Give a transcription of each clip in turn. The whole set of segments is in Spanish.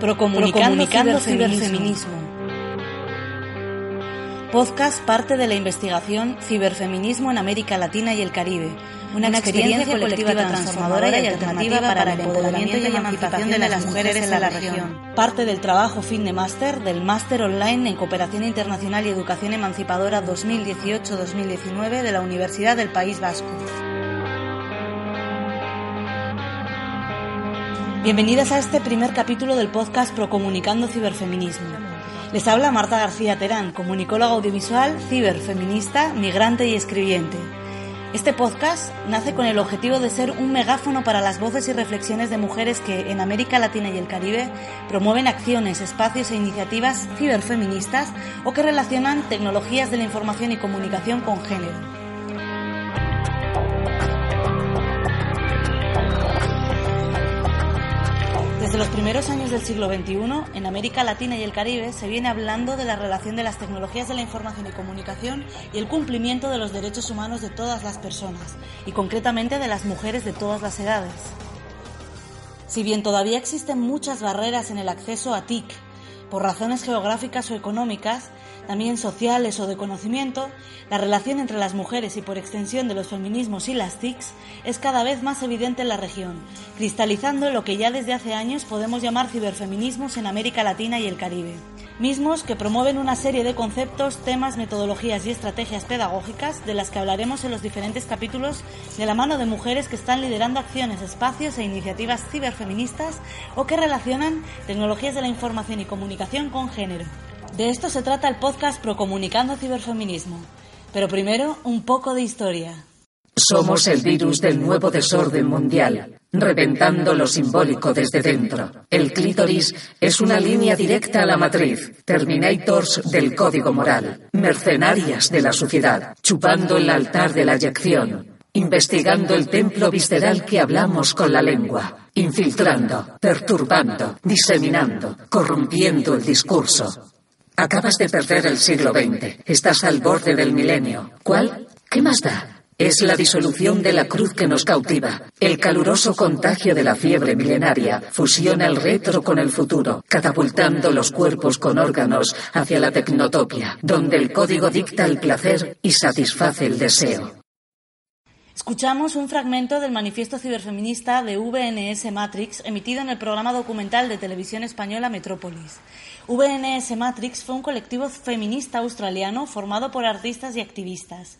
Procomunicando, ciberfeminismo. Podcast parte de la investigación Ciberfeminismo en América Latina y el Caribe, una, experiencia, colectiva transformadora y alternativa para el empoderamiento y emancipación de las mujeres en la región. Parte del trabajo fin de máster del Máster Online en Cooperación Internacional y Educación Emancipadora 2018-2019 de la Universidad del País Vasco. Bienvenidas a este primer capítulo del podcast Procomunicando Ciberfeminismo. Les habla Marta García Terán, comunicóloga audiovisual, ciberfeminista, migrante y escribiente. Este podcast nace con el objetivo de ser un megáfono para las voces y reflexiones de mujeres que en América Latina y el Caribe promueven acciones, espacios e iniciativas ciberfeministas o que relacionan tecnologías de la información y comunicación con género. Desde los primeros años del siglo XXI, en América Latina y el Caribe se viene hablando de la relación de las tecnologías de la información y comunicación y el cumplimiento de los derechos humanos de todas las personas, y concretamente de las mujeres de todas las edades. Si bien todavía existen muchas barreras en el acceso a TIC, por razones geográficas o económicas, también sociales o de conocimiento, la relación entre las mujeres y por extensión de los feminismos y las TICs es cada vez más evidente en la región, cristalizando lo que ya desde hace años podemos llamar ciberfeminismos en América Latina y el Caribe mismos que promueven una serie de conceptos, temas, metodologías y estrategias pedagógicas de las que hablaremos en los diferentes capítulos de la mano de mujeres que están liderando acciones, espacios e iniciativas ciberfeministas o que relacionan tecnologías de la información y comunicación con género. De esto se trata el podcast Procomunicando Ciberfeminismo. Pero primero, un poco de historia. Somos el virus del nuevo desorden mundial, reventando lo simbólico desde dentro. El clítoris es una línea directa a la matriz, terminators del código moral, mercenarias de la suciedad, chupando el altar de la eyección, investigando el templo visceral que hablamos con la lengua, infiltrando, perturbando, diseminando, corrompiendo el discurso. Acabas de perder el siglo XX, estás al borde del milenio. ¿Cuál? ¿Qué más da? Es la disolución de la cruz que nos cautiva. El caluroso contagio de la fiebre milenaria fusiona el retro con el futuro, catapultando los cuerpos con órganos hacia la tecnotopia, donde el código dicta el placer y satisface el deseo. Escuchamos un fragmento del manifiesto ciberfeminista de VNS Matrix emitido en el programa documental de televisión española Metrópolis. VNS Matrix fue un colectivo feminista australiano formado por artistas y activistas.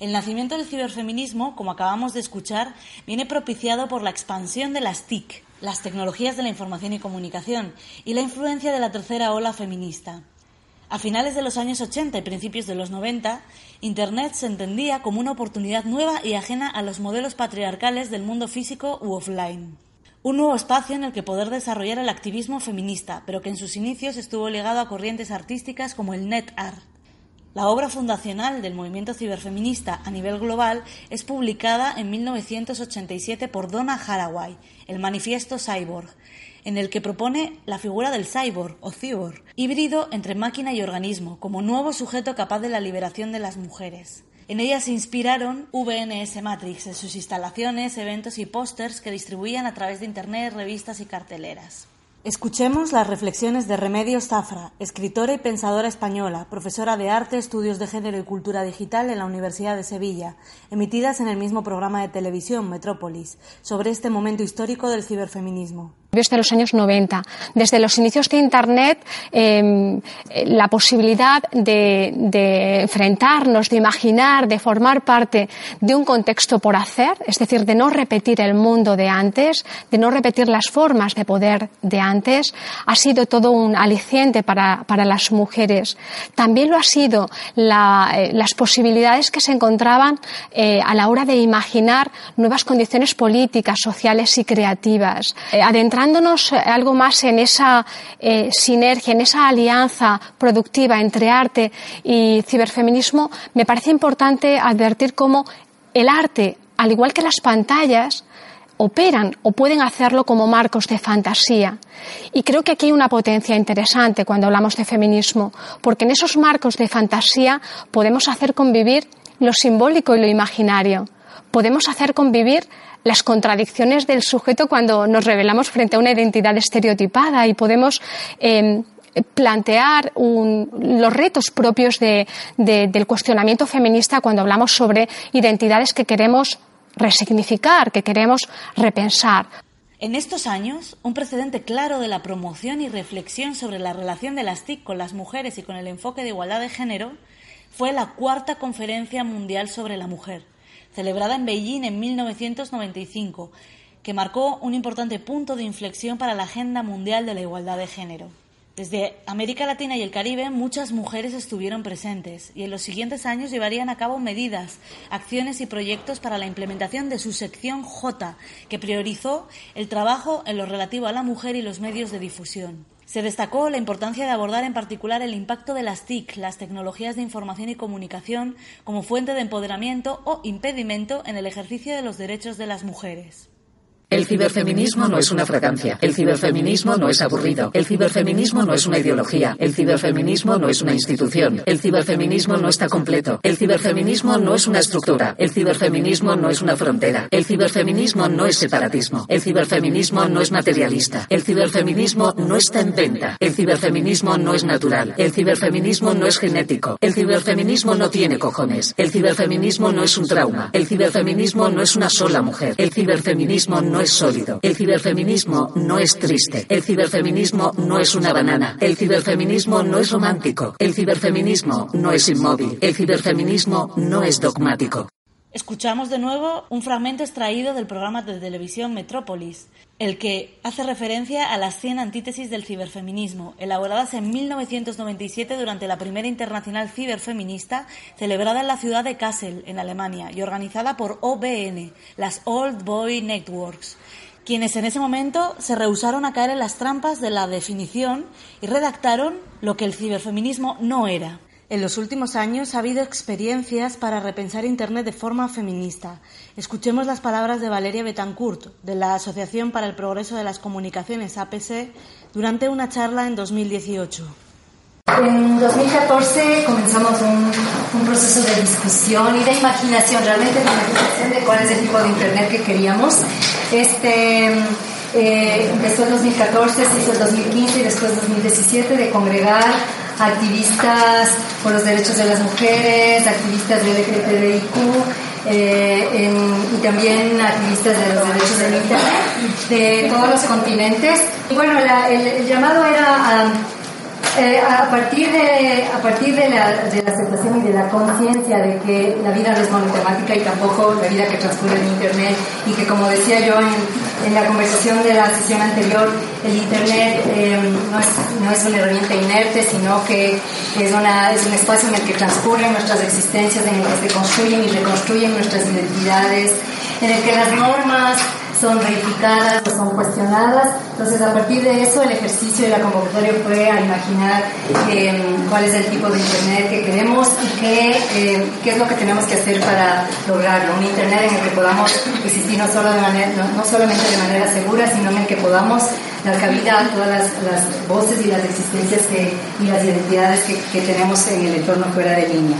El nacimiento del ciberfeminismo, como acabamos de escuchar, viene propiciado por la expansión de las TIC, las tecnologías de la información y comunicación, y la influencia de la tercera ola feminista. A finales de los años 80 y principios de los 90, Internet se entendía como una oportunidad nueva y ajena a los modelos patriarcales del mundo físico u offline. Un nuevo espacio en el que poder desarrollar el activismo feminista, pero que en sus inicios estuvo ligado a corrientes artísticas como el net art. La obra fundacional del movimiento ciberfeminista a nivel global es publicada en 1987 por Donna Haraway, el Manifiesto Cyborg, en el que propone la figura del cyborg o cyborg, híbrido entre máquina y organismo, como nuevo sujeto capaz de la liberación de las mujeres. En ella se inspiraron VNS Matrix en sus instalaciones, eventos y pósters que distribuían a través de Internet, revistas y carteleras. Escuchemos las reflexiones de Remedios Zafra, escritora y pensadora española, profesora de arte, estudios de género y cultura digital en la Universidad de Sevilla, emitidas en el mismo programa de televisión Metrópolis, sobre este momento histórico del ciberfeminismo desde los años 90. Desde los inicios de Internet, em, la posibilidad de, de, enfrentarnos, de imaginar, de formar parte de un contexto por hacer, es decir, de no repetir el mundo de antes, de no repetir las formas de poder de antes, ha sido todo un aliciente para, para las mujeres. También lo ha sido la, eh, las posibilidades que se encontraban eh, a la hora de imaginar nuevas condiciones políticas, sociales y creativas. Eh, centrándonos algo más en esa sinergia, en esa alianza productiva entre arte y ciberfeminismo, me parece importante advertir cómo el arte, al igual que las pantallas, operan o pueden hacerlo como marcos de fantasía. Y creo que aquí hay una potencia interesante cuando hablamos de feminismo, porque en esos marcos de fantasía podemos hacer convivir lo simbólico y lo imaginario. Podemos hacer convivir las contradicciones del sujeto cuando nos revelamos frente a una identidad estereotipada y podemos em, plantear los retos propios del cuestionamiento feminista cuando hablamos sobre identidades que queremos resignificar, que queremos repensar. En estos años, un precedente claro de la promoción y reflexión sobre la relación de las TIC con las mujeres y con el enfoque de igualdad de género fue la Cuarta Conferencia Mundial sobre la Mujer, celebrada en Beijing en 1995, que marcó un importante punto de inflexión para la agenda mundial de la igualdad de género. Desde América Latina y el Caribe muchas mujeres estuvieron presentes y en los siguientes años llevarían a cabo medidas, acciones y proyectos para la implementación de su sección J, que priorizó el trabajo en lo relativo a la mujer y los medios de difusión. Se destacó la importancia de abordar en particular el impacto de las TIC, las tecnologías de información y comunicación, como fuente de empoderamiento o impedimento en el ejercicio de los derechos de las mujeres. El ciberfeminismo no es una fragancia. El ciberfeminismo no es aburrido. El ciberfeminismo no es una ideología. El ciberfeminismo no es una institución. El ciberfeminismo no está completo. El ciberfeminismo no es una estructura. El ciberfeminismo no es una frontera. El ciberfeminismo no es separatismo. El ciberfeminismo no es materialista. El ciberfeminismo no está en venta. El ciberfeminismo no es natural. El ciberfeminismo no es genético. El ciberfeminismo no tiene cojones. El ciberfeminismo no es un trauma. El ciberfeminismo no es una sola mujer. El ciberfeminismo no es sólido. El ciberfeminismo no es triste. El ciberfeminismo no es una banana. El ciberfeminismo no es romántico. El ciberfeminismo no es inmóvil. El ciberfeminismo no es dogmático. Escuchamos de nuevo un fragmento extraído del programa de televisión Metrópolis, el que hace referencia a las 100 antítesis del ciberfeminismo, elaboradas en 1997 durante la primera internacional ciberfeminista celebrada en la ciudad de Kassel, en Alemania, y organizada por OBN, las Old Boy Networks, quienes en ese momento se rehusaron a caer en las trampas de la definición y redactaron lo que el ciberfeminismo no era. En los últimos años ha habido experiencias para repensar Internet de forma feminista. Escuchemos las palabras de Valeria Betancourt, de la Asociación para el Progreso de las Comunicaciones APC, durante una charla en 2018. En 2014 comenzamos un, proceso de discusión y de imaginación, realmente de imaginación de cuál es el tipo de Internet que queríamos. Este, eh, empezó en 2014, se hizo el 2015 y después 2017 de congregar activistas por los derechos de las mujeres, activistas de LGTBIQ eh, y también activistas de los derechos del Internet de todos los continentes. Y bueno, el, llamado era eh, a partir de, a partir de la, de la aceptación y de la conciencia de que la vida no es monotemática y tampoco la vida que transcurre en Internet y que como decía yo en, la conversación de la sesión anterior, el Internet eh, no, es, no, es, una herramienta inerte, sino que es, una, es un espacio en el que transcurren nuestras existencias, en el que se construyen y reconstruyen nuestras identidades, en el que las normas son reificadas o son cuestionadas. Entonces, a partir de eso, el ejercicio de la convocatoria fue a imaginar eh, cuál es el tipo de Internet que queremos y qué, eh, qué es lo que tenemos que hacer para lograrlo. Un Internet en el que podamos existir no, solo de manera, no, solamente de manera segura, sino en el que podamos dar cabida a todas las, las voces y las existencias que, y las identidades que, que tenemos en el entorno fuera de línea.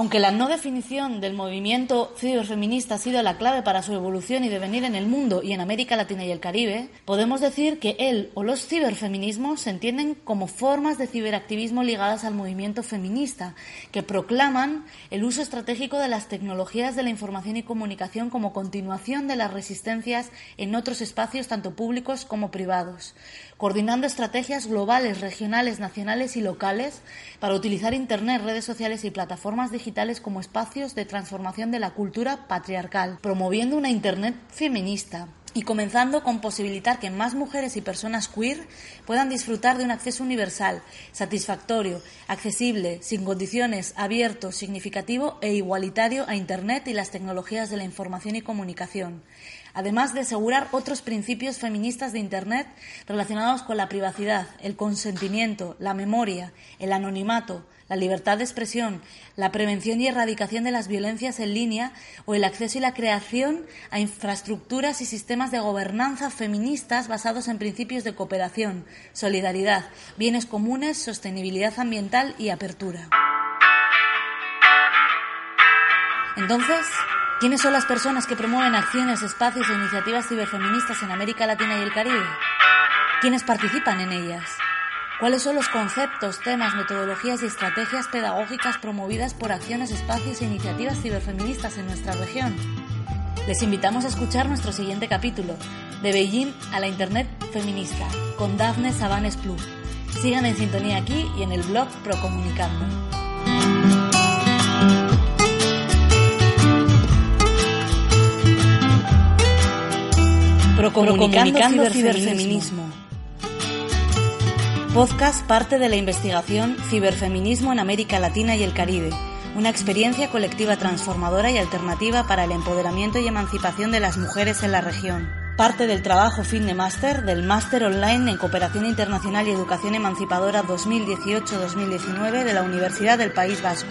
Aunque la no definición del movimiento ciberfeminista ha sido la clave para su evolución y devenir en el mundo y en América Latina y el Caribe, podemos decir que él o los ciberfeminismos se entienden como formas de ciberactivismo ligadas al movimiento feminista, que proclaman el uso estratégico de las tecnologías de la información y comunicación como continuación de las resistencias en otros espacios tanto públicos como privados coordinando estrategias globales, regionales, nacionales y locales para utilizar Internet, redes sociales y plataformas digitales como espacios de transformación de la cultura patriarcal, promoviendo una Internet feminista, y comenzando con posibilitar que más mujeres y personas queer puedan disfrutar de un acceso universal, satisfactorio, accesible, sin condiciones, abierto, significativo e igualitario a Internet y las tecnologías de la información y comunicación. Además de asegurar otros principios feministas de Internet relacionados con la privacidad, el consentimiento, la memoria, el anonimato, la libertad de expresión, la prevención y erradicación de las violencias en línea o el acceso y la creación a infraestructuras y sistemas de gobernanza feministas basados en principios de cooperación, solidaridad, bienes comunes, sostenibilidad ambiental y apertura. Entonces, ¿Quiénes son las personas que promueven acciones, espacios e iniciativas ciberfeministas en América Latina y el Caribe? ¿Quiénes participan en ellas? ¿Cuáles son los conceptos, temas, metodologías y estrategias pedagógicas promovidas por acciones, espacios e iniciativas ciberfeministas en nuestra región? Les invitamos a escuchar nuestro siguiente capítulo, de Beijing a la Internet feminista, con Dafne Sabanes Plus. Sigan en sintonía aquí y en el blog Procomunicando. Procomunicando, ciberfeminismo. Podcast parte de la investigación Ciberfeminismo en América Latina y el Caribe, una experiencia colectiva transformadora y alternativa para el empoderamiento y emancipación de las mujeres en la región. Parte del trabajo fin de máster del Máster Online en Cooperación Internacional y Educación Emancipadora 2018-2019 de la Universidad del País Vasco.